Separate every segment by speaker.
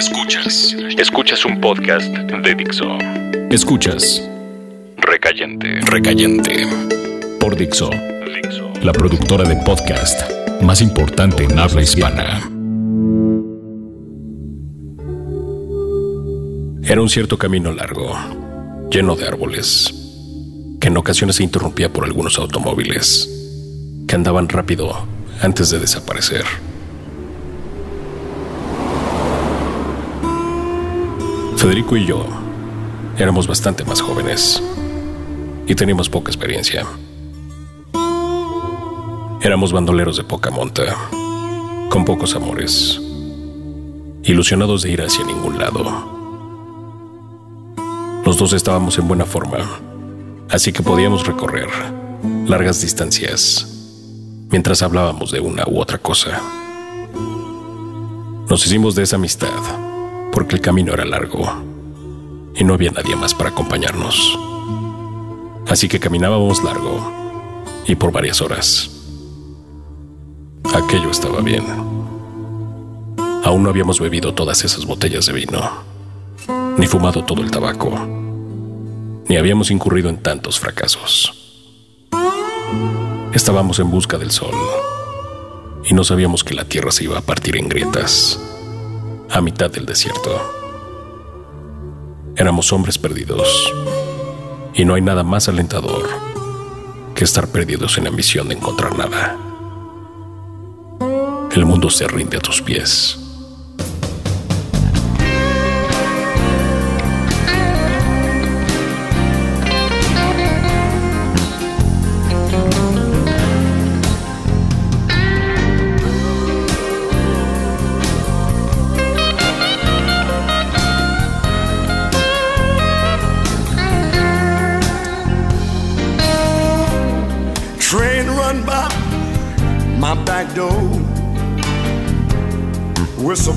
Speaker 1: Escuchas. Escuchas un podcast de Dixo. Escuchas. Recayente. Recayente. Por Dixo. La productora de podcast más importante en habla hispana. Era un cierto camino largo, lleno de árboles, que en ocasiones se interrumpía por algunos automóviles que andaban rápido antes de desaparecer. Federico y yo éramos bastante más jóvenes y teníamos poca experiencia. Éramos bandoleros de poca monta, con pocos amores, ilusionados de ir hacia ningún lado. Los dos estábamos en buena forma, así que podíamos recorrer largas distancias mientras hablábamos de una u otra cosa. Nos hicimos de esa amistad porque el camino era largo y no había nadie más para acompañarnos. Así que caminábamos largo y por varias horas. Aquello estaba bien. Aún no habíamos bebido todas esas botellas de vino, ni fumado todo el tabaco, ni habíamos incurrido en tantos fracasos. Estábamos en busca del sol y no sabíamos que la tierra se iba a partir en grietas a mitad del desierto. Éramos hombres perdidos y no hay nada más alentador que estar perdidos en la misión de encontrar nada. El mundo se rinde a tus pies.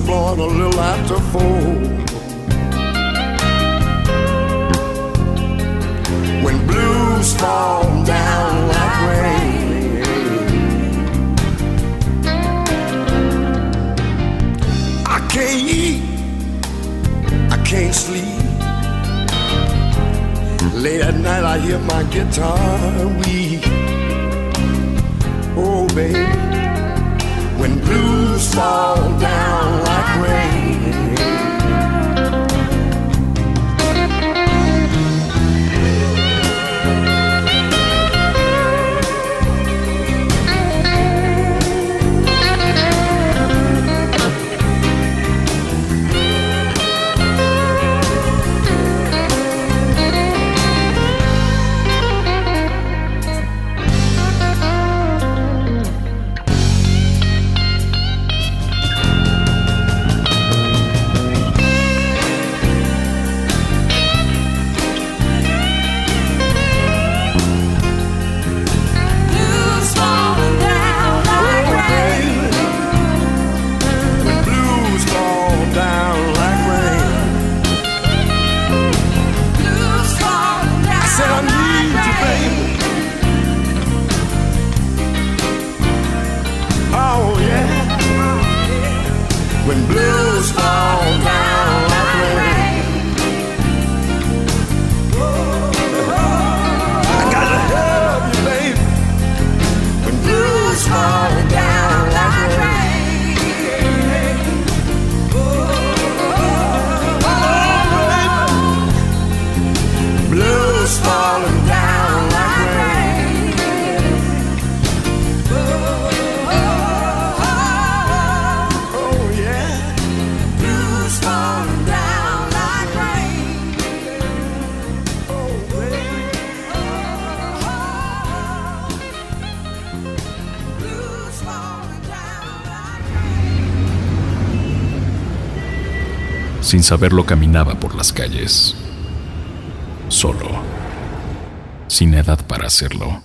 Speaker 2: Blowing a little after four. When blues fall down like rain. I can't eat, I can't sleep. Late at night, I hear my guitar weep. Oh, baby, when blues fall down rain.
Speaker 1: Sin saberlo caminaba por las calles. Solo. Sin edad para hacerlo.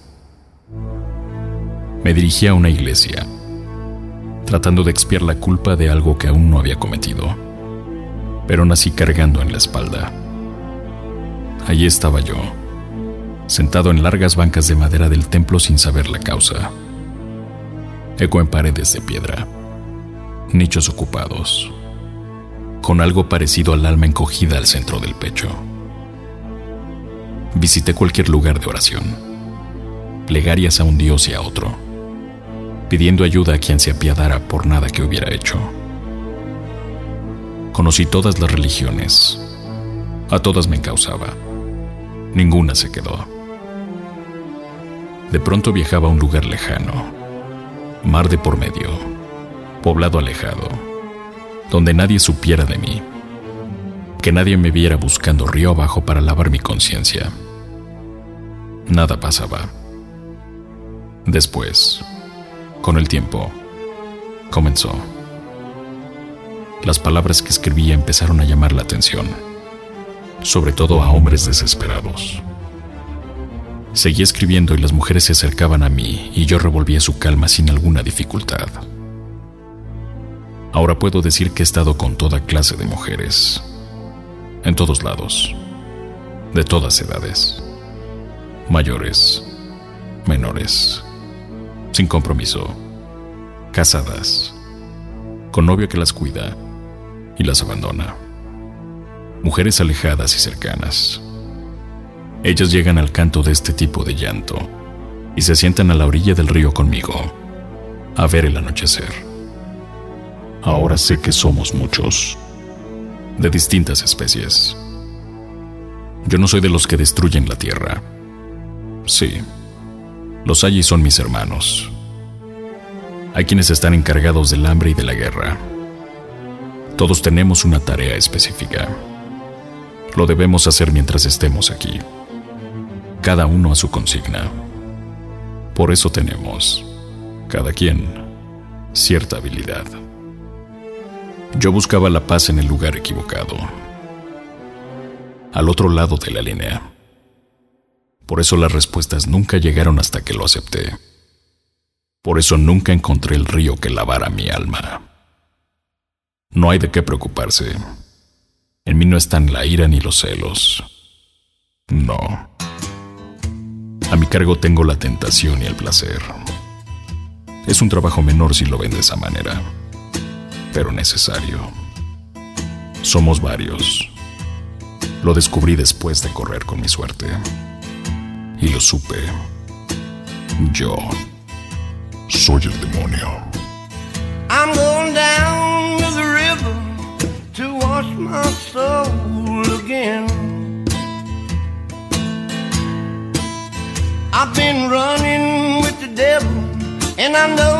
Speaker 1: Me dirigí a una iglesia, tratando de expiar la culpa de algo que aún no había cometido. Pero nací cargando en la espalda. Allí estaba yo, sentado en largas bancas de madera del templo sin saber la causa. Eco en paredes de piedra, nichos ocupados, con algo parecido al alma encogida al centro del pecho. Visité cualquier lugar de oración, plegarias a un dios y a otro, pidiendo ayuda a quien se apiadara por nada que hubiera hecho. Conocí todas las religiones, a todas me encausaba, ninguna se quedó. De pronto viajaba a un lugar lejano, mar de por medio, poblado alejado, donde nadie supiera de mí, que nadie me viera buscando río abajo para lavar mi conciencia. Nada pasaba. Después, con el tiempo, comenzó. Las palabras que escribía empezaron a llamar la atención, sobre todo a hombres desesperados. Seguí escribiendo y las mujeres se acercaban a mí y yo revolvía su calma sin alguna dificultad. Ahora puedo decir que he estado con toda clase de mujeres, en todos lados, de todas edades, mayores, menores, sin compromiso, casadas, con novio que las cuida. Y las abandona, mujeres alejadas y cercanas. Ellas llegan al canto de este tipo de llanto. Y se sientan a la orilla del río conmigo. A ver el anochecer. Ahora sé que somos muchos, de distintas especies. Yo no soy de los que destruyen la tierra. Sí, los y son mis hermanos. Hay quienes están encargados del hambre y de la guerra. Todos tenemos una tarea específica. Lo debemos hacer mientras estemos aquí. Cada uno a su consigna. Por eso tenemos, cada quien, cierta habilidad. Yo buscaba la paz en el lugar equivocado, al otro lado de la línea. Por eso las respuestas nunca llegaron hasta que lo acepté. Por eso nunca encontré el río que lavara mi alma. No hay de qué preocuparse. En mí no están la ira ni los celos. No. A mi cargo tengo la tentación y el placer. Es un trabajo menor si lo ven de esa manera pero necesario. Somos varios. Lo descubrí después de correr con mi suerte. Y lo supe. Yo soy el demonio.
Speaker 2: I'm going down to the river to wash my soul again. I've been running with the devil, and I know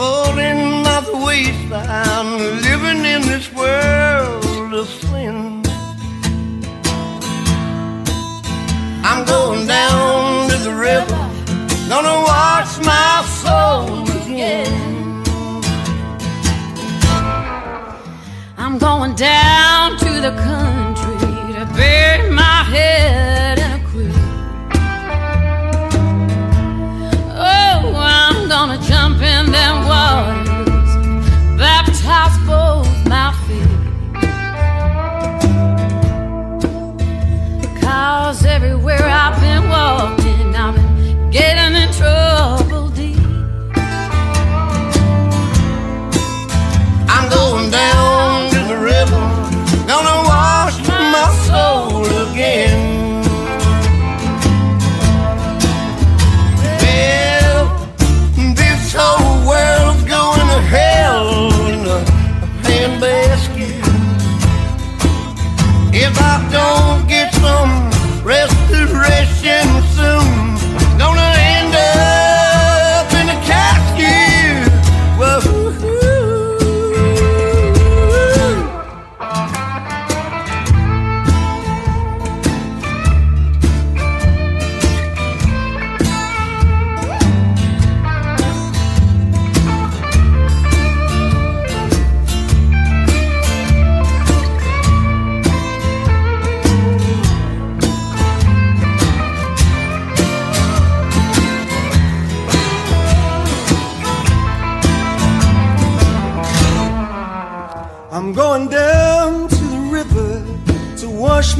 Speaker 2: falling by the wayside, living in this world of sin. I'm going down to the river, gonna wash my soul again.
Speaker 3: I'm going down to the country to bury my head And water.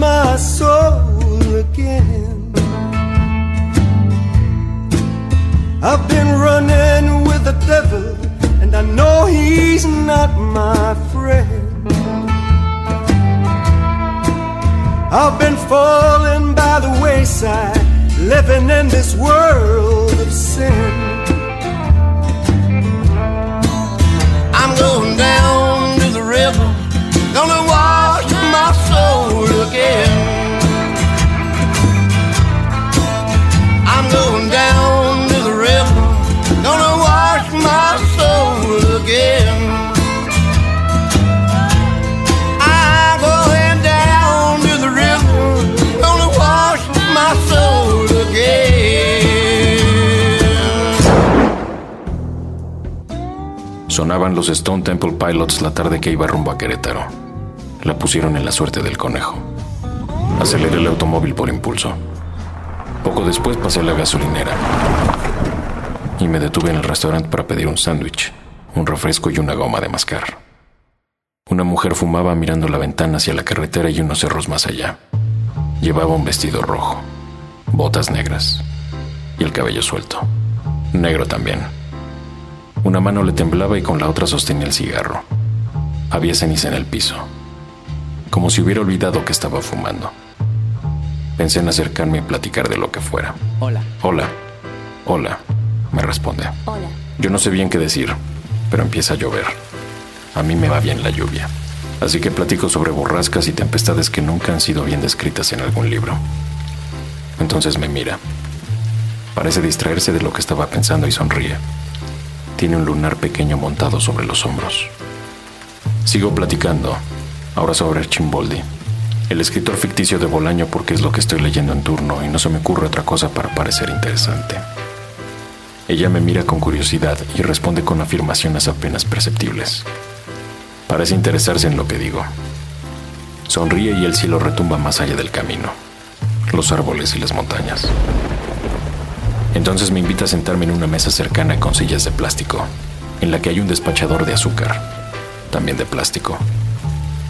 Speaker 3: My
Speaker 2: soul again.
Speaker 4: I've been running with the devil, and I know he's not my friend. I've been falling by the wayside, living in this world of sin.
Speaker 2: I'm going down
Speaker 1: Sonaban los Stone Temple Pilots la tarde que iba rumbo a Querétaro. La pusieron en la suerte del conejo. Aceleré el automóvil por impulso. Poco después pasé a la gasolinera y me detuve en el restaurante para pedir un sándwich, un refresco y una goma de mascar. Una mujer fumaba mirando la ventana hacia la carretera y unos cerros más allá. Llevaba un vestido rojo, botas negras y el cabello suelto. Negro también. Una mano le temblaba y con la otra sostenía el cigarro. Había ceniza en el piso, como si hubiera olvidado que estaba fumando. Pensé en acercarme y platicar de lo que fuera.
Speaker 5: Hola.
Speaker 1: Hola, hola, me responde.
Speaker 5: Hola.
Speaker 1: Yo no sé bien qué decir, pero empieza a llover. A mí me va bien la lluvia. Así que platico sobre borrascas y tempestades que nunca han sido bien descritas en algún libro. Entonces me mira. Parece distraerse de lo que estaba pensando y sonríe. Tiene un lunar pequeño montado sobre los hombros. Sigo platicando, ahora sobre Archimboldi, el escritor ficticio de Bolaño porque es lo que estoy leyendo en turno y no se me ocurre otra cosa para parecer interesante. Ella me mira con curiosidad y responde con afirmaciones apenas perceptibles. Parece interesarse en lo que digo. Sonríe y el cielo retumba más allá del camino, los árboles y las montañas. Entonces me invita a sentarme en una mesa cercana con sillas de plástico, en la que hay un despachador de azúcar, también de plástico.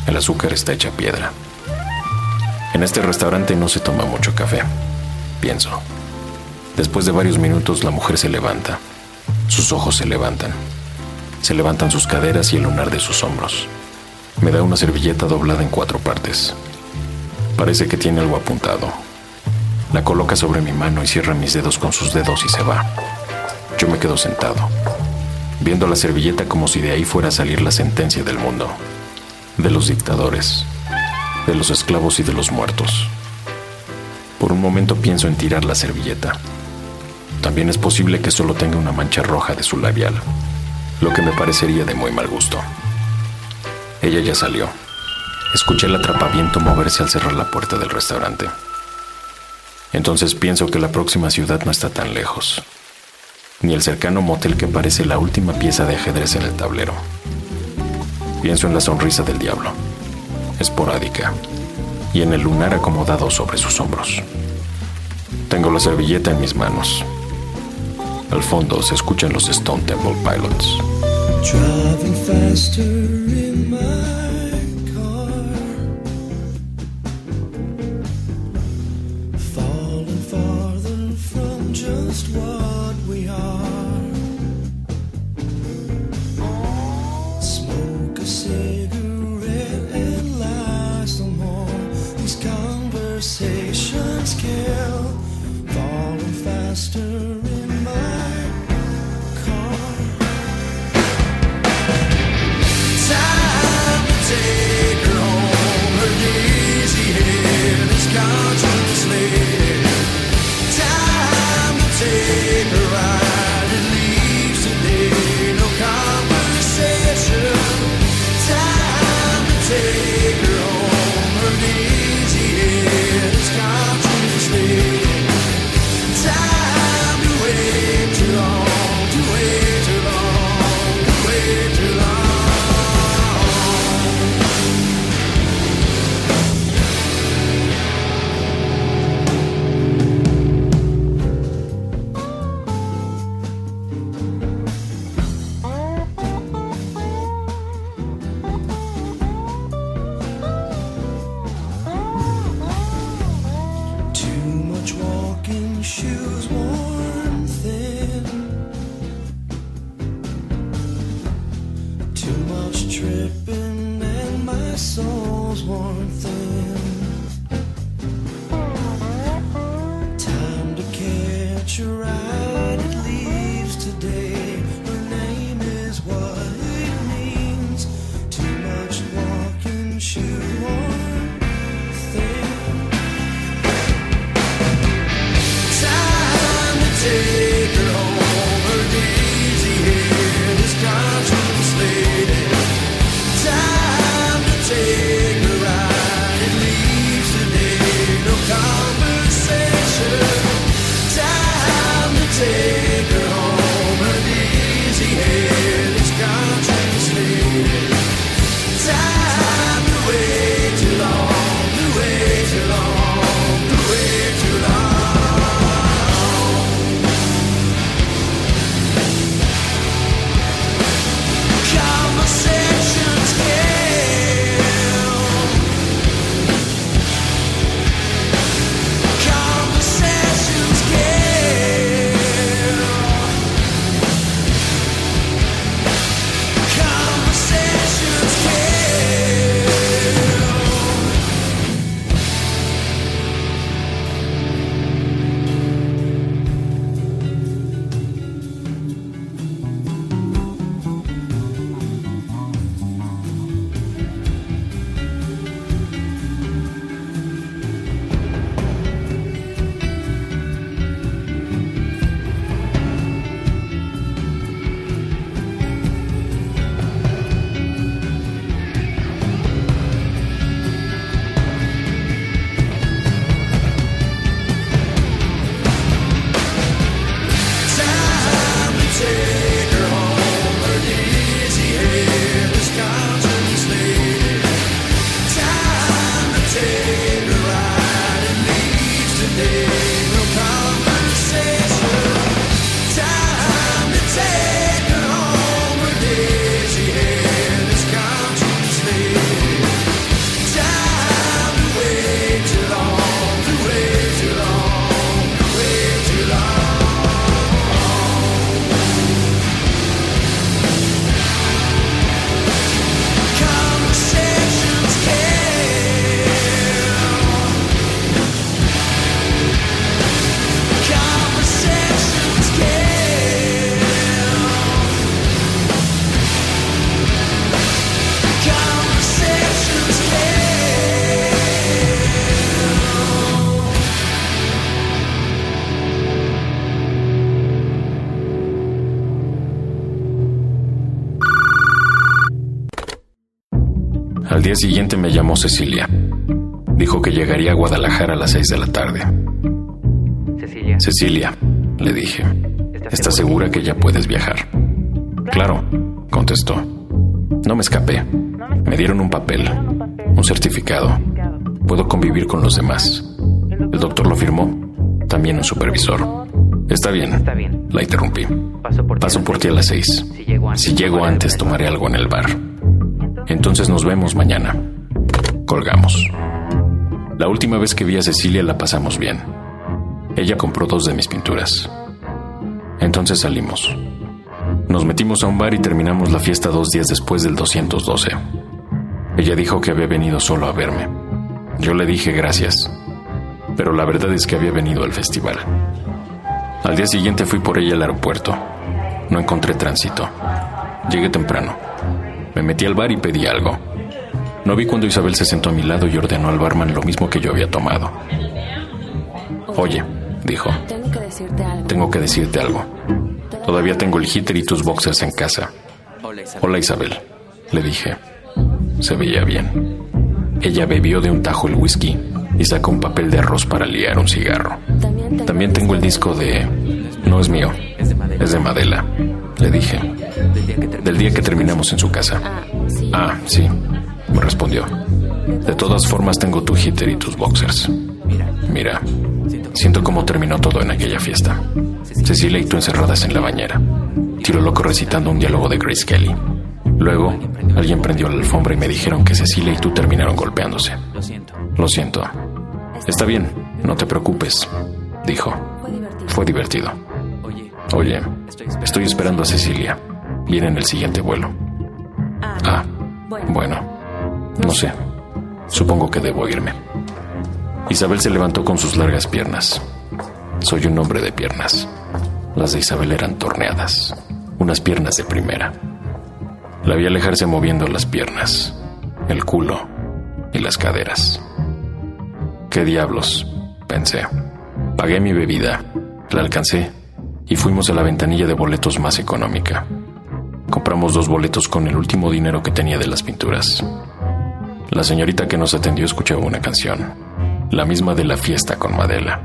Speaker 1: El azúcar está hecha piedra. En este restaurante no se toma mucho café, pienso. Después de varios minutos la mujer se levanta. Sus ojos se levantan. Se levantan sus caderas y el lunar de sus hombros. Me da una servilleta doblada en cuatro partes. Parece que tiene algo apuntado. La coloca sobre mi mano y cierra mis dedos con sus dedos y se va. Yo me quedo sentado, viendo la servilleta como si de ahí fuera a salir la sentencia del mundo, de los dictadores, de los esclavos y de los muertos. Por un momento pienso en tirar la servilleta. También es posible que solo tenga una mancha roja de su labial, lo que me parecería de muy mal gusto. Ella ya salió. Escuché el atrapaviento moverse al cerrar la puerta del restaurante. Entonces pienso que la próxima ciudad no está tan lejos, ni el cercano motel que parece la última pieza de ajedrez en el tablero. Pienso en la sonrisa del diablo, esporádica, y en el lunar acomodado sobre sus hombros. Tengo la servilleta en mis manos. Al fondo se escuchan los Stone Temple Pilots. Día siguiente me llamó Cecilia. Dijo que llegaría a Guadalajara a las seis de la tarde.
Speaker 5: Cecilia,
Speaker 1: Cecilia, le dije, ¿estás segura que ya puedes viajar? Claro, contestó. No me escapé. Me dieron un papel, un certificado. Puedo convivir con los demás. El doctor lo firmó, también un supervisor. Está bien,
Speaker 5: Está bien.
Speaker 1: la interrumpí.
Speaker 5: Paso por ti.
Speaker 1: A las seis.
Speaker 5: Si llego antes, tomaré algo
Speaker 1: en el bar. Entonces nos vemos mañana. Colgamos. La última vez que vi a Cecilia la pasamos bien. Ella compró dos de mis pinturas. Entonces salimos. Nos metimos a un bar y terminamos la fiesta dos días después del 212. Ella dijo que había venido solo a verme. Yo le dije gracias, pero la verdad es que había venido al festival. Al día siguiente fui por ella al aeropuerto. No encontré tránsito. Llegué temprano. Me metí al bar y pedí algo. No vi cuando Isabel se sentó a mi lado y ordenó al barman lo mismo que yo había tomado. Oye, dijo,
Speaker 6: Tengo que decirte algo.
Speaker 1: tengo que decirte algo. Todavía tengo el heater y tus boxers en casa. Hola Isabel, le dije. Se veía bien. Ella bebió de un tajo el whisky y sacó un papel de arroz para liar un cigarro.
Speaker 6: También tengo,
Speaker 1: el disco de... No es mío,
Speaker 5: es de
Speaker 1: Madela, le dije.
Speaker 5: Del día que terminamos.
Speaker 1: Del día que terminamos en su casa.
Speaker 6: Ah, sí.
Speaker 1: Ah, sí, me respondió. De todas formas tengo tu heater y tus boxers.
Speaker 5: Mira, siento
Speaker 1: cómo terminó todo en aquella fiesta. Cecilia y tú encerradas en la bañera. Tiro loco recitando un diálogo de Grace Kelly. Luego, alguien prendió la alfombra y me dijeron que Cecilia y tú terminaron golpeándose.
Speaker 5: Lo siento.
Speaker 1: Lo siento. Está bien, no te preocupes, dijo.
Speaker 6: Fue divertido.
Speaker 5: Oye, estoy esperando
Speaker 1: a Cecilia. Viene en el siguiente vuelo.
Speaker 6: Ah,
Speaker 1: Ah,
Speaker 6: bueno.
Speaker 1: bueno. No sé. Supongo que debo irme. Isabel se levantó con sus largas piernas. Soy un hombre de piernas. Las de Isabel eran torneadas. Unas piernas de primera. La vi alejarse moviendo las piernas, el culo y las caderas. ¿Qué diablos? pensé. Pagué mi bebida, la alcancé y fuimos a la ventanilla de boletos más económica. Compramos dos boletos con el último dinero que tenía de las pinturas. La señorita que nos atendió escuchaba una canción, la misma de la fiesta con Madela.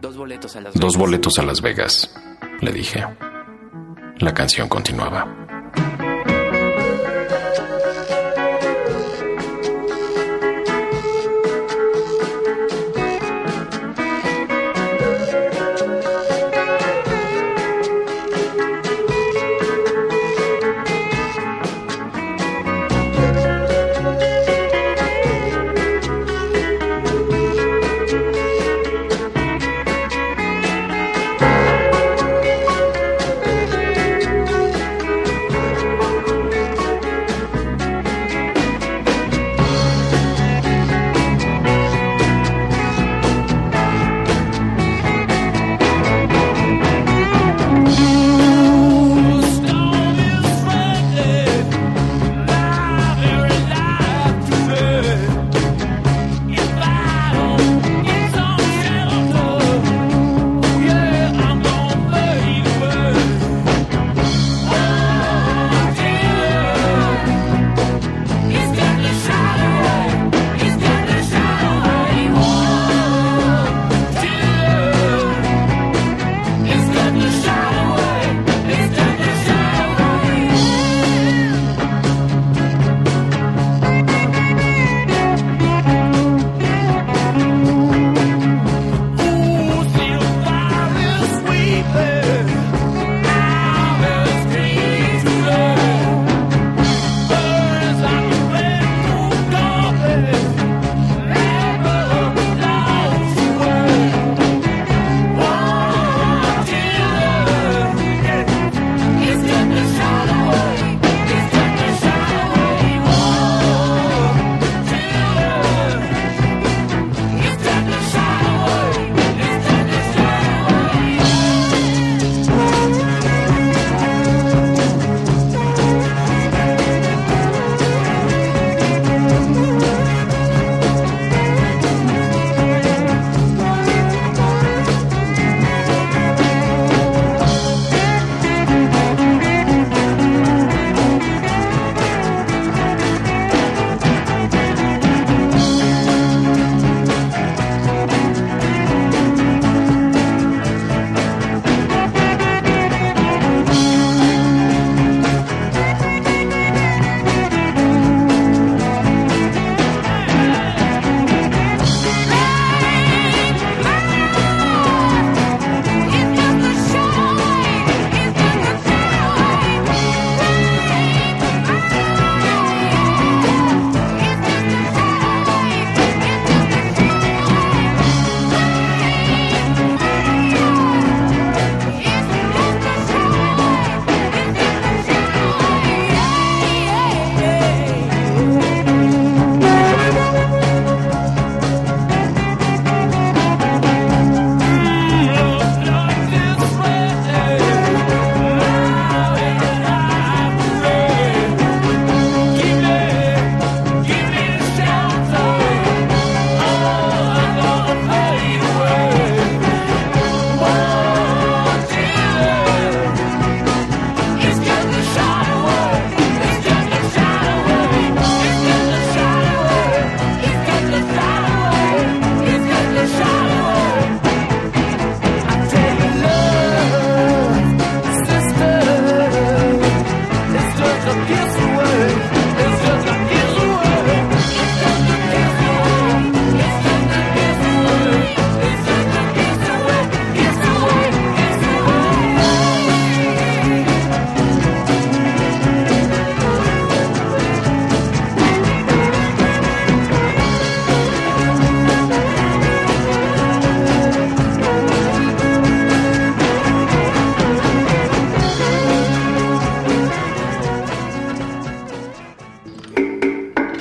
Speaker 5: Dos boletos a las
Speaker 1: Dos
Speaker 5: Vegas.
Speaker 1: boletos a Las Vegas, le dije. La canción continuaba.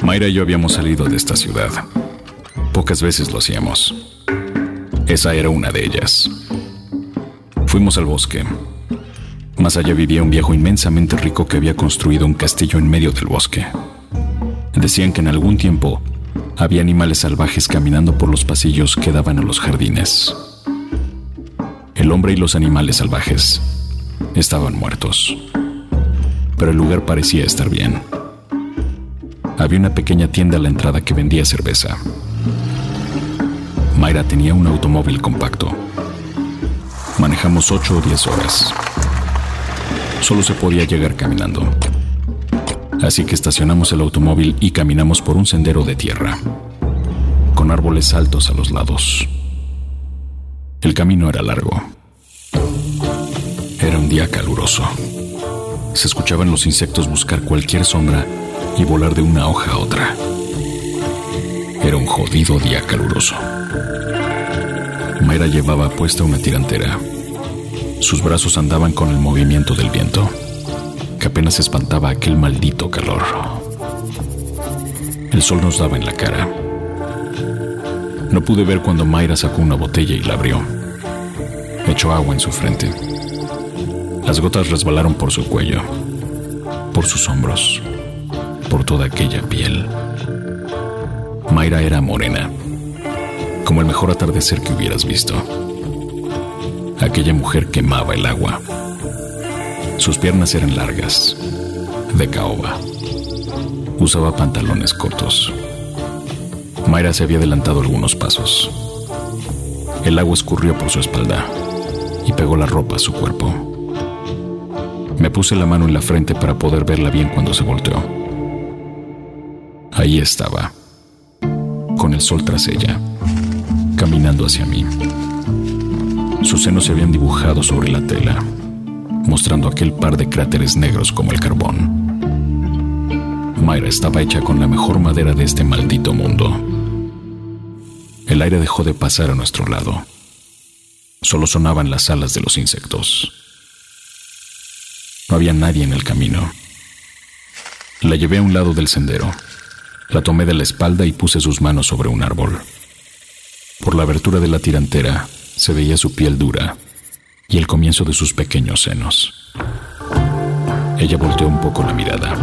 Speaker 1: Mayra y yo habíamos salido de esta ciudad. Pocas veces lo hacíamos. Esa era una de ellas. Fuimos al bosque. Más allá vivía un viejo inmensamente rico que había construido un castillo en medio del bosque. Decían que en algún tiempo había animales salvajes caminando por los pasillos que daban a los jardines. El hombre y los animales salvajes estaban muertos. Pero el lugar parecía estar bien. Había una pequeña tienda a la entrada que vendía cerveza. Mayra tenía un automóvil compacto. Manejamos 8 o 10 horas. Solo se podía llegar caminando. Así que estacionamos el automóvil y caminamos por un sendero de tierra, con árboles altos a los lados. El camino era largo. Era un día caluroso. Se escuchaban los insectos buscar cualquier sombra y volar de una hoja a otra. Era un jodido día caluroso. Mayra llevaba puesta una tirantera. Sus brazos andaban con el movimiento del viento, que apenas espantaba aquel maldito calor. El sol nos daba en la cara. No pude ver cuando Mayra sacó una botella y la abrió. Echó agua en su frente. Las gotas resbalaron por su cuello, por sus hombros, por toda aquella piel. Mayra era morena, como el mejor atardecer que hubieras visto. Aquella mujer quemaba el agua. Sus piernas eran largas, de caoba. Usaba pantalones cortos. Mayra se había adelantado algunos pasos. El agua escurrió por su espalda y pegó la ropa a su cuerpo. Me puse la mano en la frente para poder verla bien cuando se volteó. Ahí estaba, con el sol tras ella, caminando hacia mí. Sus senos se habían dibujado sobre la tela, mostrando aquel par de cráteres negros como el carbón. Mayra estaba hecha con la mejor madera de este maldito mundo. El aire dejó de pasar a nuestro lado. Solo sonaban las alas de los insectos. No había nadie en el camino. La llevé a un lado del sendero. La tomé de la espalda y puse sus manos sobre un árbol. Por la abertura de la tirantera se veía su piel dura y el comienzo de sus pequeños senos. Ella volteó un poco la mirada.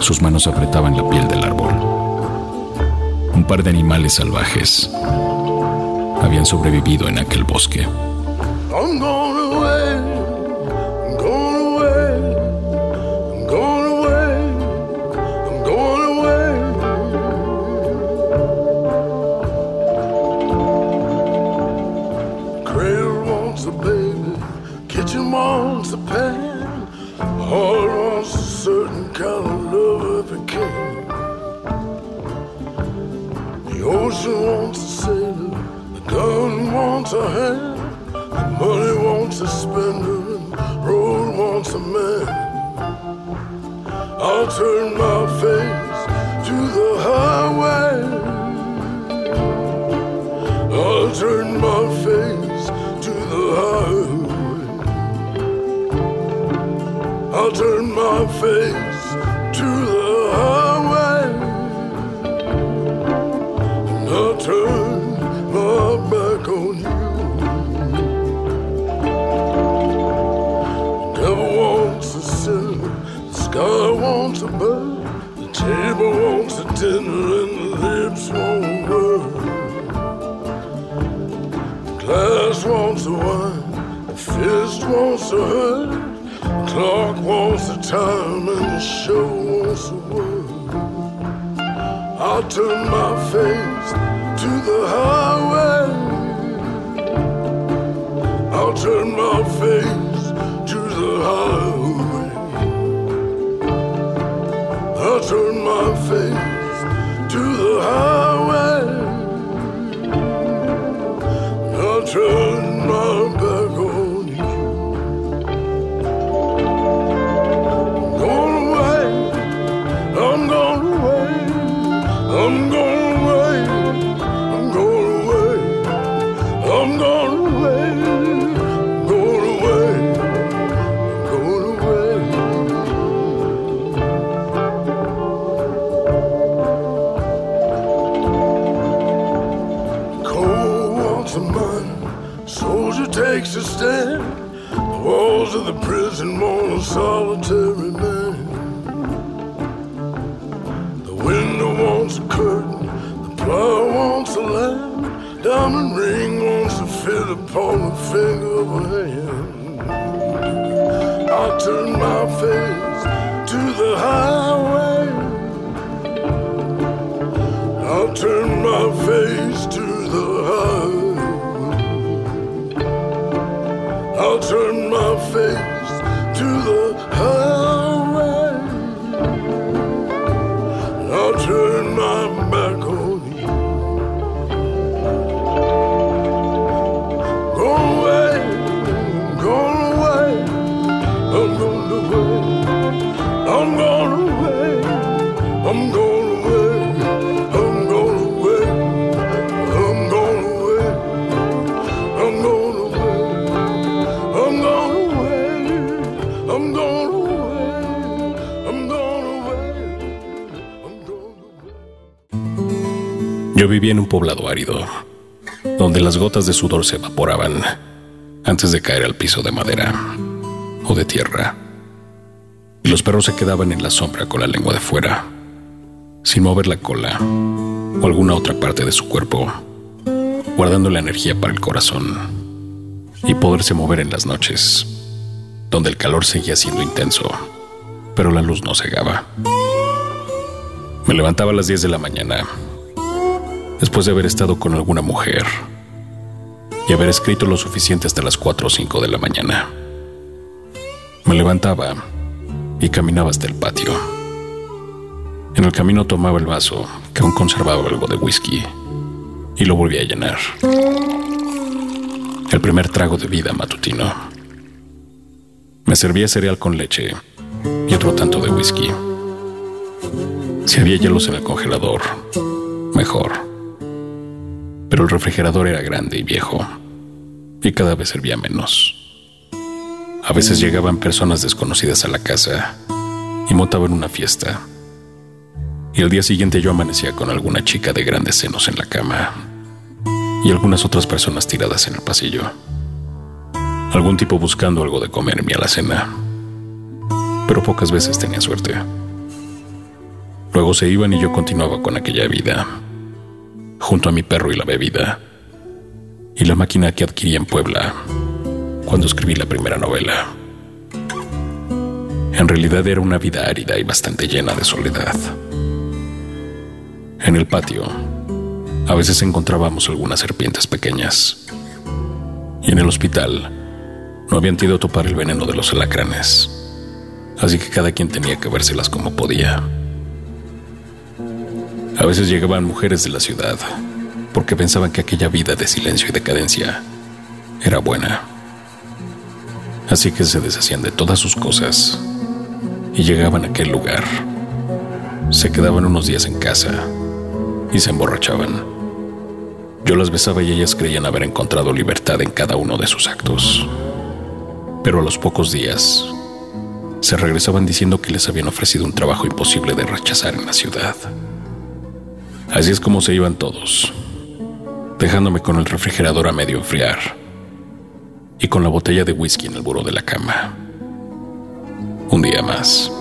Speaker 1: Sus manos apretaban la piel del árbol. Un par de animales salvajes habían sobrevivido en aquel bosque.
Speaker 4: Wants a pan. Heart wants a certain kind of love if it can. The ocean wants a sailor. The gun wants a hand. The money wants a spender. And the road wants a man. I'll turn my face to the highway. I'll turn my face to the highway. I'll turn my face to the highway. And I'll turn my back on you. The Devil wants a sinner, the sky wants a bird, the table wants a dinner, and the lips won't word. The glass wants a wine, the fist wants a hurt, clock wants a time, and the show wants a word. I'll turn my face to the highway. I'll turn my face to the highway. I'll turn my face to the highway. I'll turn my prison want a solitary man. The window wants a curtain, the plow wants a lamp, diamond ring wants to fit upon the finger of a hand. I turn my face to the highway. Turn my back on
Speaker 1: Yo vivía en un poblado árido, donde las gotas de sudor se evaporaban antes de caer al piso de madera o de tierra. Y los perros se quedaban en la sombra con la lengua de fuera, sin mover la cola o alguna otra parte de su cuerpo, guardando la energía para el corazón y poderse mover en las noches, donde el calor seguía siendo intenso, pero la luz no cegaba. Me levantaba a las 10 de la mañana después de haber estado con alguna mujer y haber escrito lo suficiente hasta las 4 o 5 de la mañana. Me levantaba y caminaba hasta el patio. En el camino tomaba el vaso, que aún conservaba algo de whisky, y lo volvía a llenar. El primer trago de vida matutino. Me servía cereal con leche y otro tanto de whisky. Si había hielos en el congelador, mejor. Pero el refrigerador era grande y viejo, y cada vez servía menos. A veces llegaban personas desconocidas a la casa y montaban una fiesta. Y al día siguiente yo amanecía con alguna chica de grandes senos en la cama y algunas otras personas tiradas en el pasillo. Algún tipo buscando algo de comer en mi alacena. Pero pocas veces tenía suerte. Luego se iban y yo continuaba con aquella vida, junto a mi perro y la bebida, y la máquina que adquirí en Puebla cuando escribí la primera novela. En realidad era una vida árida y bastante llena de soledad. En el patio, a veces encontrábamos algunas serpientes pequeñas. Y en el hospital, no había antídoto para el veneno de los alacranes. Así que cada quien tenía que vérselas como podía. A veces llegaban mujeres de la ciudad porque pensaban que aquella vida de silencio y decadencia era buena. Así que se deshacían de todas sus cosas y llegaban a aquel lugar. Se quedaban unos días en casa y se emborrachaban. Yo las besaba y ellas creían haber encontrado libertad en cada uno de sus actos. Pero a los pocos días se regresaban diciendo que les habían ofrecido un trabajo imposible de rechazar en la ciudad. Así es como se iban todos, dejándome con el refrigerador a medio enfriar y con la botella de whisky en el buró de la cama. Un día más.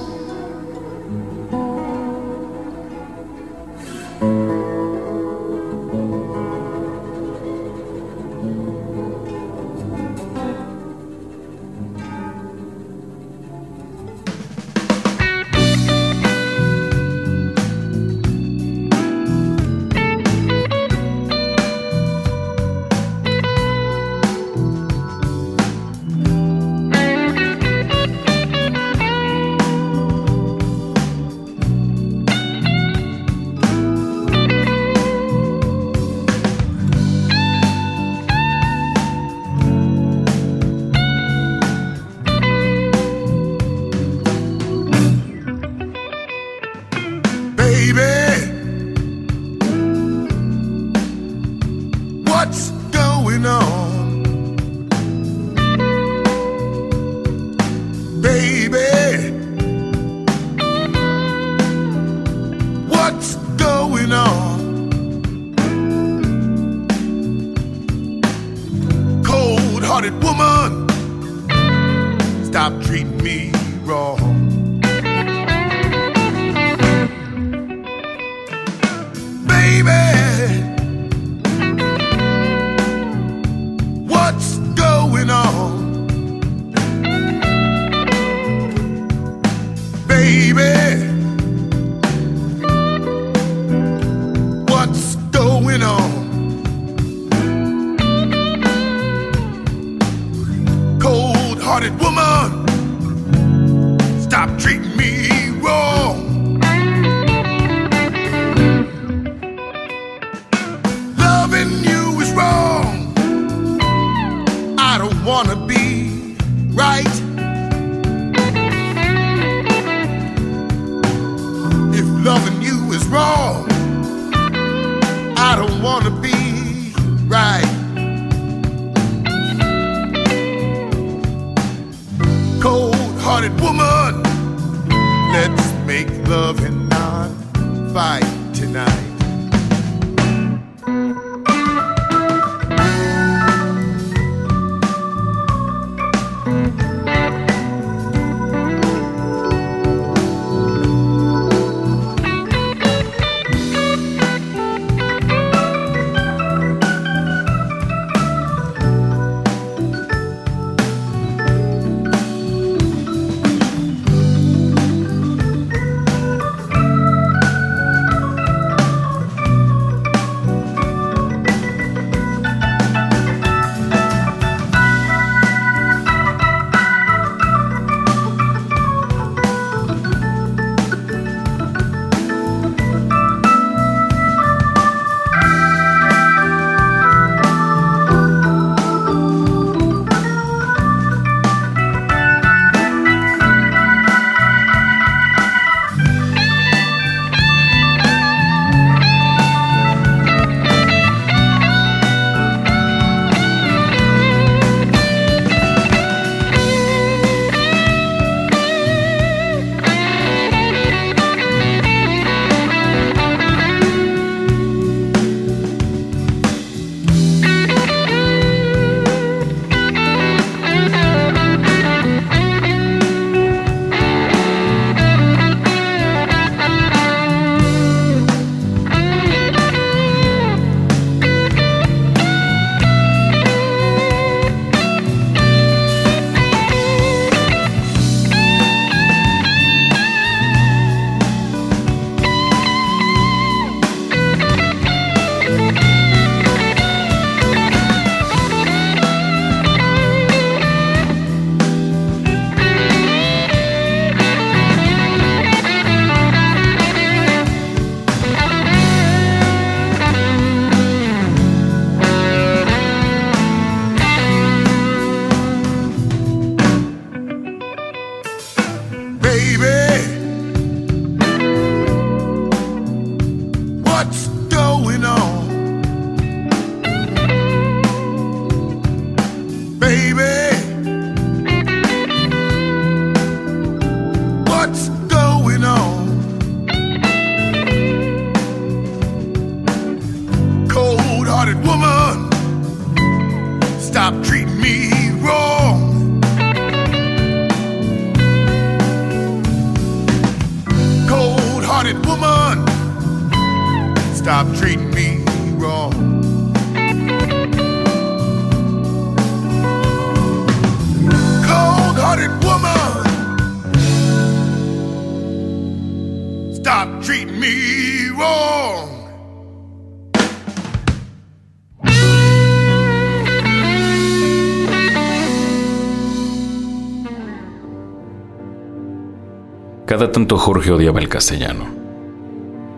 Speaker 1: Tanto Jorge odiaba el castellano,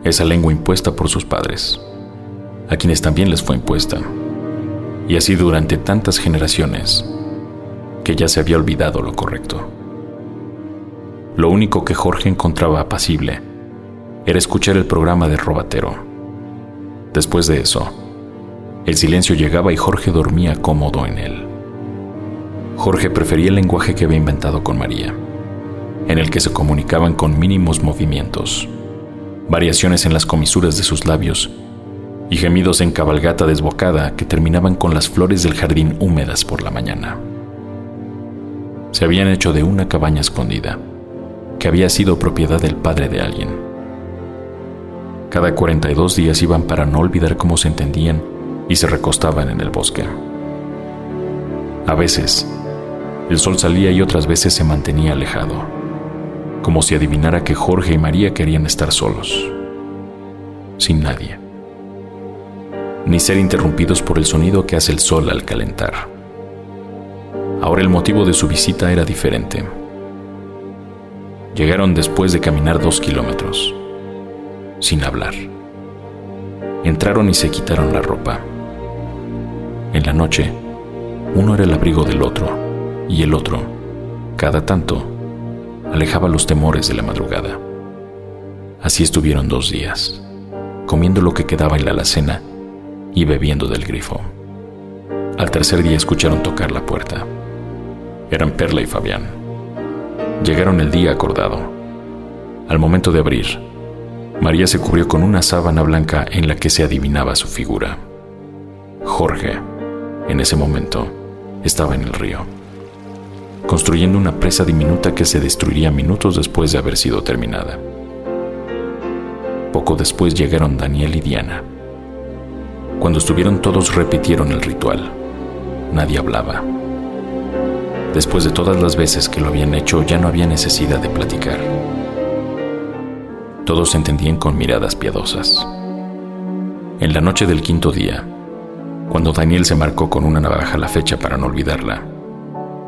Speaker 1: esa lengua impuesta por sus padres, a quienes también les fue impuesta, y así durante tantas generaciones que ya se había olvidado lo correcto. Lo único que Jorge encontraba apacible era escuchar el programa de Robatero. Después de eso, el silencio llegaba y Jorge dormía cómodo en él. Jorge prefería el lenguaje que había inventado con María, en el que se comunicaban con mínimos movimientos, variaciones en las comisuras de sus labios y gemidos en cabalgata desbocada que terminaban con las flores del jardín húmedas por la mañana. se habían hecho de una cabaña escondida, que había sido propiedad del padre de alguien. Cada 42 días iban para no olvidar cómo se entendían y se recostaban en el bosque. A veces, el sol salía y otras veces se mantenía alejado, como si adivinara que Jorge y María querían estar solos, sin nadie, ni ser interrumpidos por el sonido que hace el sol al calentar. Ahora el motivo de su visita era diferente. Llegaron después de caminar dos kilómetros, sin hablar. Entraron y se quitaron la ropa. En la noche, uno era el abrigo del otro, y el otro, cada tanto, alejaba los temores de la madrugada. Así estuvieron dos días, comiendo lo que quedaba en la alacena y bebiendo del grifo. Al tercer día escucharon tocar la puerta. Eran Perla y Fabián. Llegaron el día acordado. Al momento de abrir, María se cubrió con una sábana blanca en la que se adivinaba su figura. Jorge, en ese momento, estaba en el río, construyendo una presa diminuta que se destruiría minutos después de haber sido terminada. Poco después llegaron Daniel y Diana. Cuando estuvieron todos repitieron el ritual. Nadie hablaba. Después de todas las veces que lo habían hecho, ya no había necesidad de platicar. Todos se entendían con miradas piadosas. En la noche del quinto día, cuando Daniel se marcó con una navaja la fecha para no olvidarla,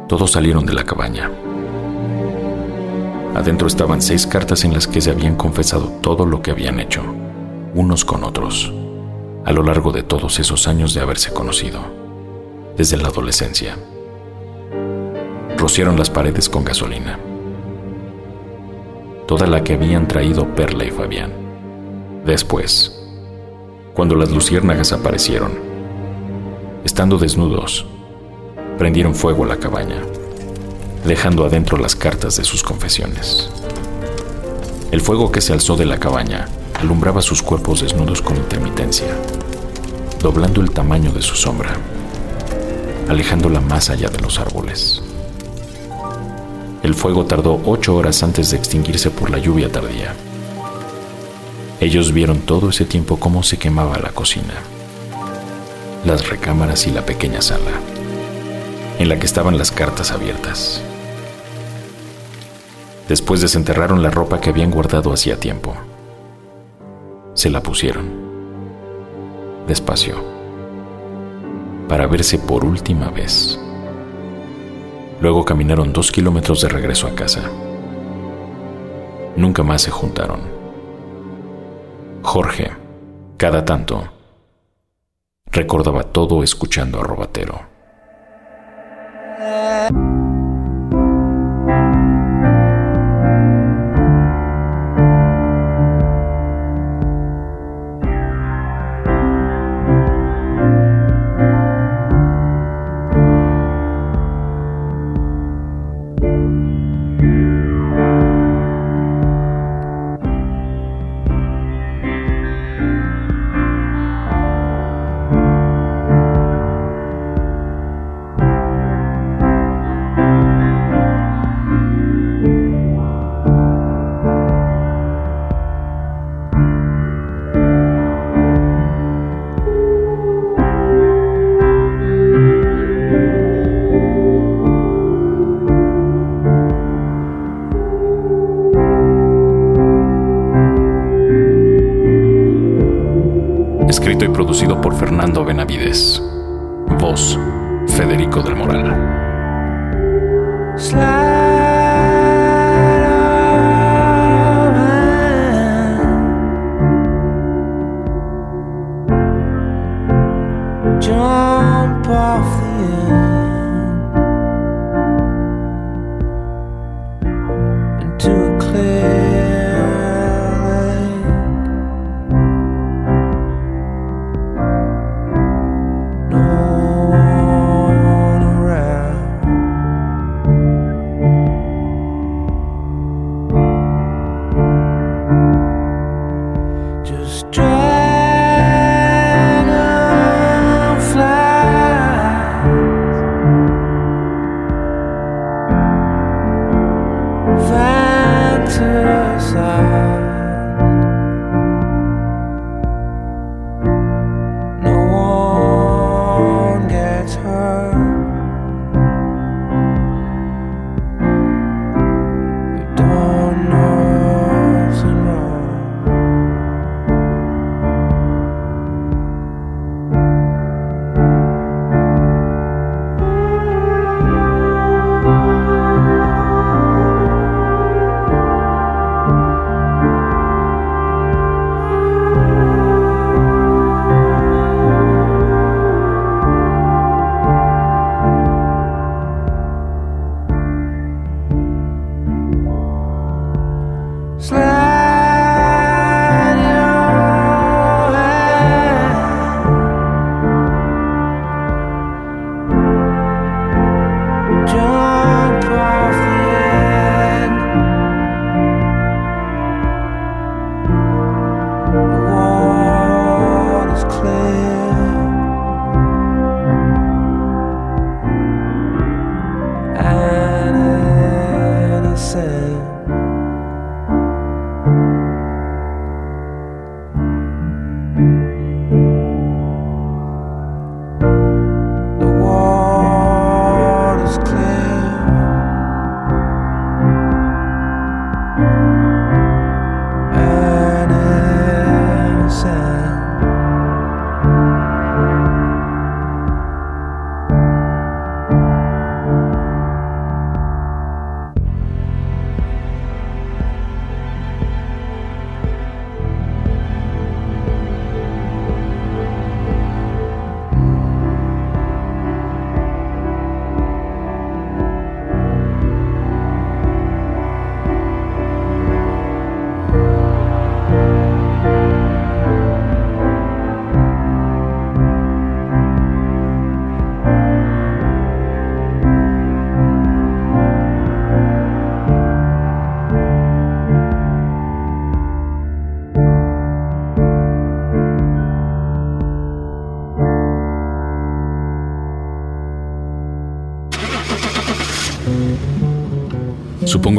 Speaker 1: todos salieron de la cabaña. Adentro estaban seis cartas en las que se habían confesado todo lo que habían hecho, unos con otros, a lo largo de todos esos años de haberse conocido, desde la adolescencia rociaron las paredes con gasolina. Toda la que habían traído Perla y Fabián. Después, cuando las luciérnagas aparecieron, estando desnudos, prendieron fuego a la cabaña, dejando adentro las cartas de sus confesiones. El fuego que se alzó de la cabaña alumbraba sus cuerpos desnudos con intermitencia, doblando el tamaño de su sombra, alejándola más allá de los árboles. El fuego tardó ocho horas antes de extinguirse por la lluvia tardía. Ellos vieron todo ese tiempo cómo se quemaba la cocina, las recámaras y la pequeña sala, en la que estaban las cartas abiertas. Después desenterraron la ropa que habían guardado hacía tiempo. Se la pusieron, despacio, para verse por última vez. Luego caminaron dos kilómetros de regreso a casa. Nunca más se juntaron. Jorge, cada tanto, recordaba todo escuchando a Robatero. Yeah. Escrito y producido por Fernando Benavides. Voz, Federico del Moral.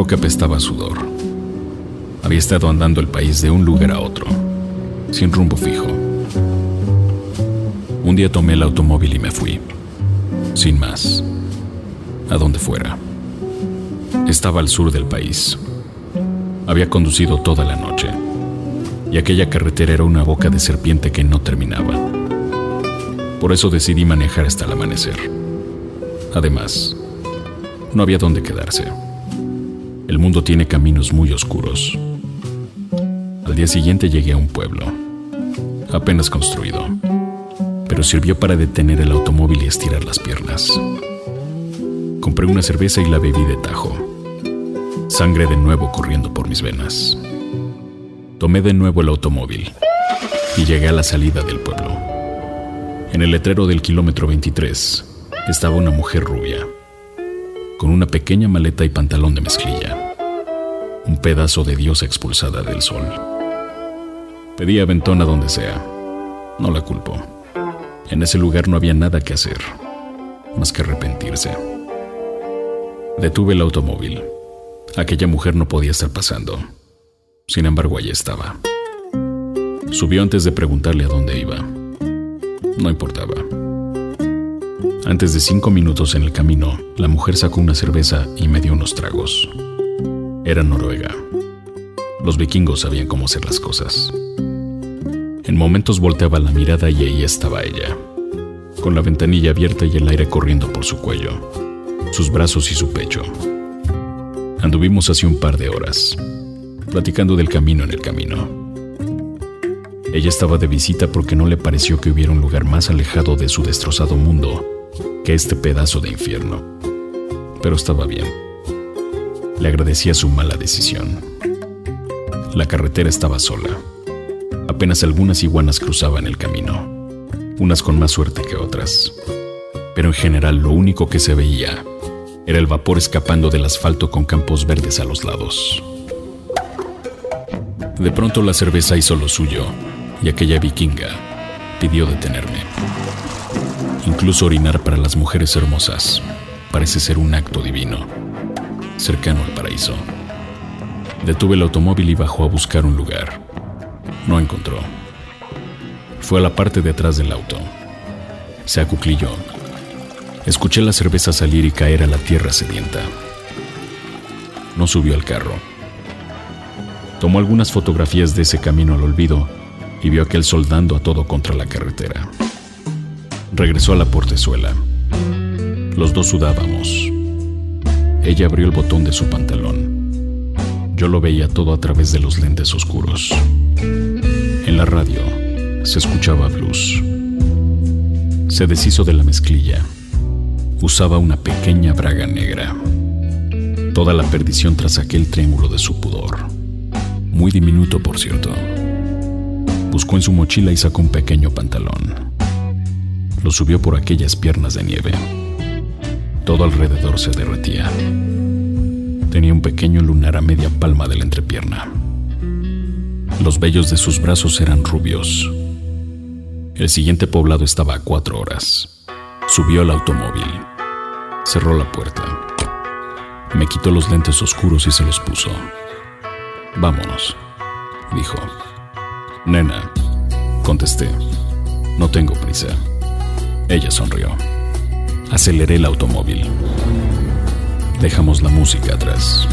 Speaker 1: Que apestaba sudor. Había estado andando el país de un lugar a otro, sin rumbo fijo. Un día tomé el automóvil y me fui, sin más, a donde fuera. Estaba al sur del país. Había conducido toda la noche, y aquella carretera era una boca de serpiente que no terminaba. Por eso decidí manejar hasta el amanecer. Además, no había dónde quedarse. El mundo tiene caminos muy oscuros. Al día siguiente llegué a un pueblo, apenas construido, pero sirvió para detener el automóvil y estirar las piernas. Compré una cerveza y la bebí de tajo. Sangre de nuevo corriendo por mis venas. Tomé de nuevo el automóvil y llegué a la salida del pueblo. En el letrero del kilómetro 23 estaba una mujer rubia, con una pequeña maleta y pantalón de mezclilla, un pedazo de diosa expulsada del sol. Pedí aventón a donde sea, no la culpo. En ese lugar no había nada que hacer, más que arrepentirse. Detuve el automóvil. Aquella mujer no podía estar pasando. Sin embargo, allí estaba. Subió antes de preguntarle a dónde iba. No importaba. Antes de cinco minutos en el camino, la mujer sacó una cerveza y me dio unos tragos. Era Noruega. Los vikingos sabían cómo hacer las cosas. En momentos volteaba la mirada y ahí estaba ella, con la ventanilla abierta y el aire corriendo por su cuello, sus brazos y su pecho. Anduvimos hace un par de horas, platicando del camino en el camino. Ella estaba de visita porque no le pareció que hubiera un lugar más alejado de su destrozado mundo que este pedazo de infierno. Pero estaba bien. Le agradecía su mala decisión. La carretera estaba sola. Apenas algunas iguanas cruzaban el camino, unas con más suerte que otras. Pero en general lo único que se veía era el vapor escapando del asfalto con campos verdes a los lados. De pronto la cerveza hizo lo suyo y aquella vikinga pidió detenerme. Incluso orinar para las mujeres hermosas parece ser un acto divino, cercano al paraíso. Detuve el automóvil y bajó a buscar un lugar. No encontró. Fue a la parte de atrás del auto. Se acuclilló. Escuché la cerveza salir y caer a la tierra sedienta. No subió al carro. Tomó algunas fotografías de ese camino al olvido y vio aquel soldando a todo contra la carretera. Regresó a la portezuela. Los dos sudábamos. Ella abrió el botón de su pantalón. Yo lo veía todo a través de los lentes oscuros. En la radio se escuchaba blues. Se deshizo de la mezclilla. Usaba una pequeña braga negra. Toda la perdición tras aquel triángulo de su pudor. Muy diminuto, por cierto. Buscó en su mochila y sacó un pequeño pantalón. Lo subió por aquellas piernas de nieve. Todo alrededor se derretía. Tenía un pequeño lunar a media palma de la entrepierna. Los vellos de sus brazos eran rubios. El siguiente poblado estaba a cuatro horas. Subió al automóvil. Cerró la puerta. Me quitó los lentes oscuros y se los puso. Vámonos, dijo. Nena, contesté. No tengo prisa. Ella sonrió. Aceleré el automóvil. Dejamos la música atrás.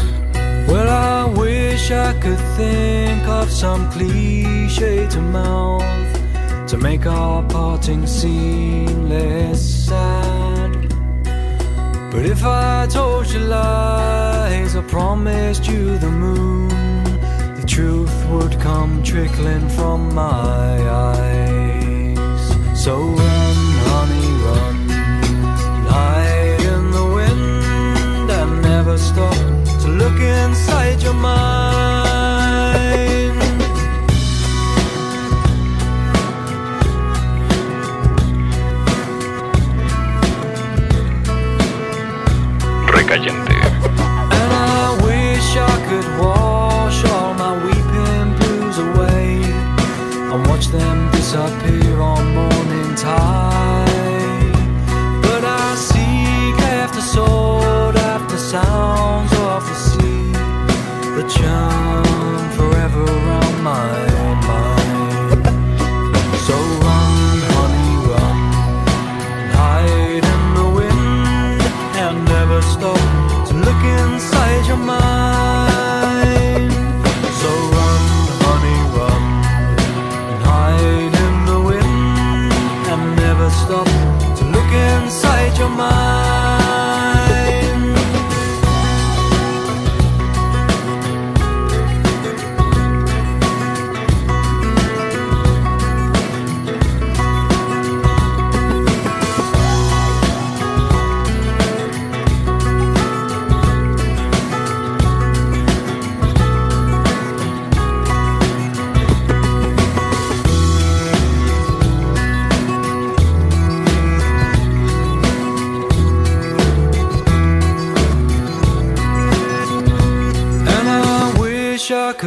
Speaker 7: Well, I wish I could think of some cliche to mouth to make our parting seem less sad. But if I told you lies, I promised you the moon, come trickling from my eyes. So run, honey, run, hide in the wind and never stop to look inside your mind.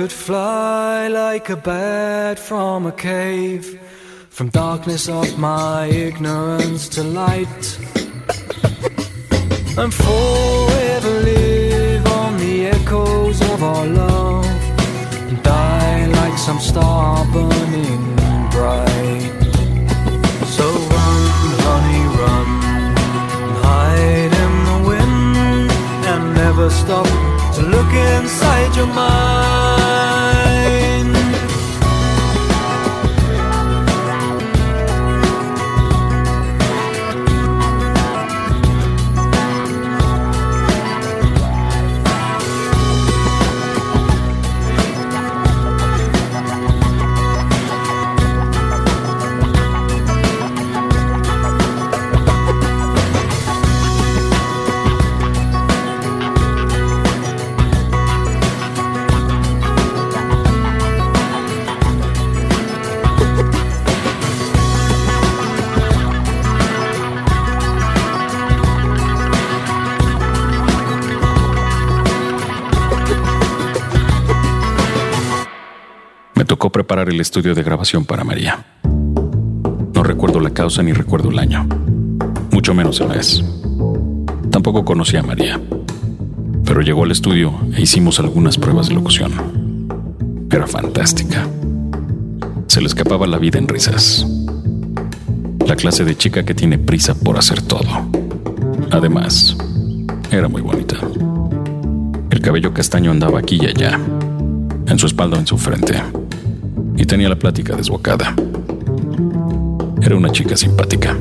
Speaker 7: Could fly like a bat from a cave, from darkness of my ignorance to light, and forever
Speaker 1: el estudio de grabación para María. No recuerdo la causa ni recuerdo el año, mucho menos el mes. Tampoco conocí a María. Pero llegó al estudio e hicimos algunas pruebas de locución. Era fantástica. Se le escapaba la vida en risas. La clase de chica que tiene prisa por hacer todo. Además, era muy bonita. El cabello castaño andaba aquí y allá, en su espalda o en su frente, y tenía la plática desbocada. Era una chica simpática.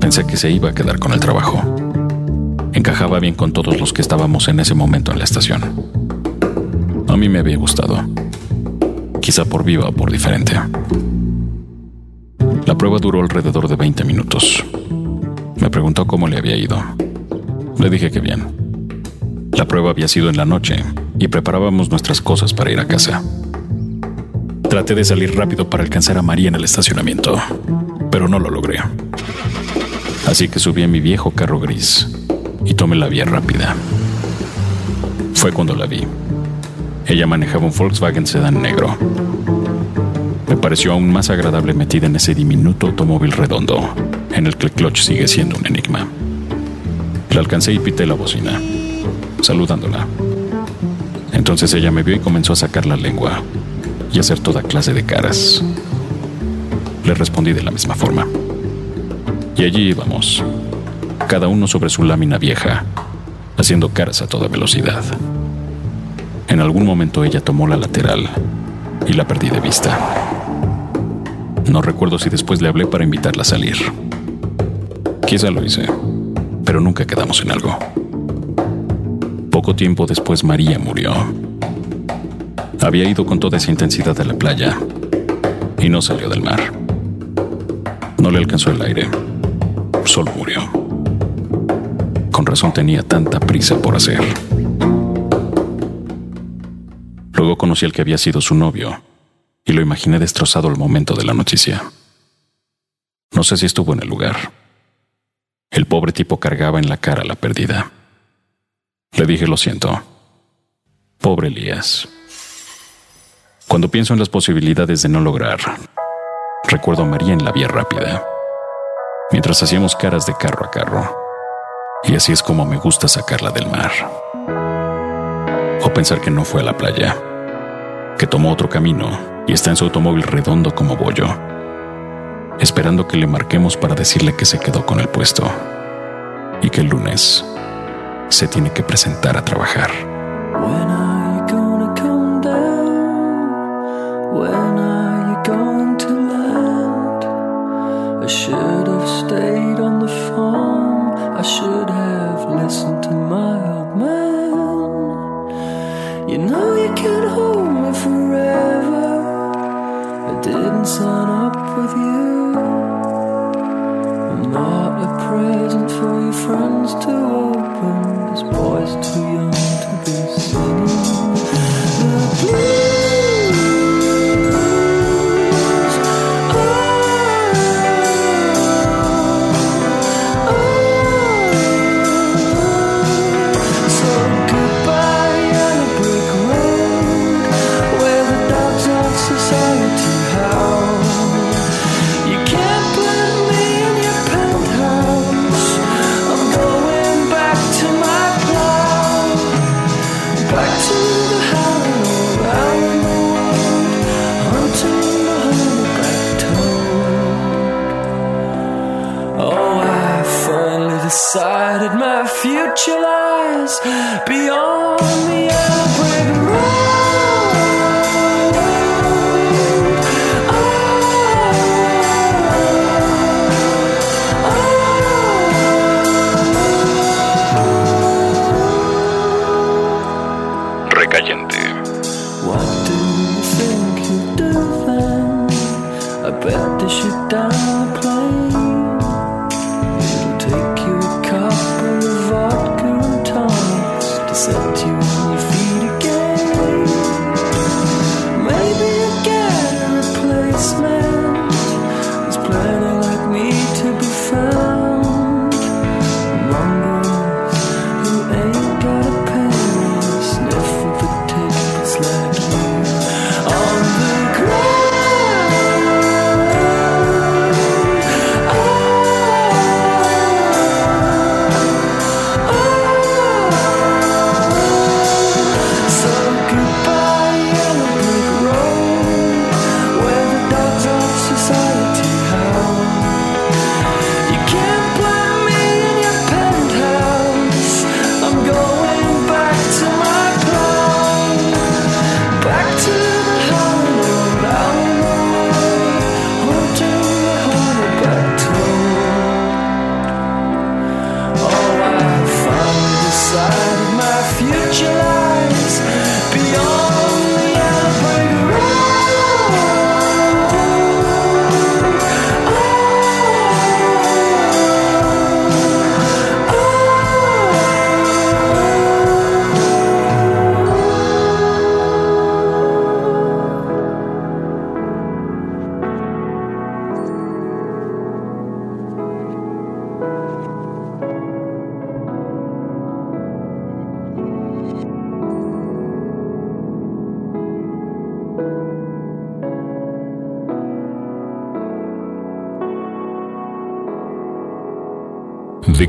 Speaker 1: Pensé que se iba a quedar con el trabajo. Encajaba bien con todos los que estábamos en ese momento en la estación. A mí me había gustado. Quizá por viva o por diferente. La prueba duró alrededor de 20 minutos. Me preguntó cómo le había ido. Le dije que bien. La prueba había sido en la noche y preparábamos nuestras cosas para ir a casa. Traté de salir rápido para alcanzar a María en el estacionamiento, pero no lo logré. Así que subí a mi viejo carro gris y tomé la vía rápida. Fue cuando la vi. Ella manejaba un Volkswagen sedán negro. Me pareció aún más agradable metida en ese diminuto automóvil redondo, en el que el clutch sigue siendo un enigma. La alcancé y pité la bocina, saludándola. Entonces ella me vio y comenzó a sacar la lengua y hacer toda clase de caras. Le respondí de la misma forma. Y allí íbamos, cada uno sobre su lámina vieja, haciendo caras a toda velocidad. En algún momento ella tomó la lateral y la perdí de vista. No recuerdo si después le hablé para invitarla a salir. Quizá lo hice, pero nunca quedamos en algo. Poco tiempo después María murió. Había ido con toda esa intensidad a la playa y no salió del mar. No le alcanzó el aire, solo murió. Con razón tenía tanta prisa por hacer. Luego conocí al que había sido su novio y lo imaginé destrozado al momento de la noticia. No sé si estuvo en el lugar. El pobre tipo cargaba en la cara la perdida. Le dije lo siento. Pobre Elías. Cuando pienso en las posibilidades de no lograr, recuerdo a María en la vía rápida, mientras hacíamos caras de carro a carro. Y así es como me gusta sacarla del mar. O pensar que no fue a la playa, que tomó otro camino y está en su automóvil redondo como bollo, esperando que le marquemos para decirle que se quedó con el puesto y que el lunes se tiene que presentar a trabajar.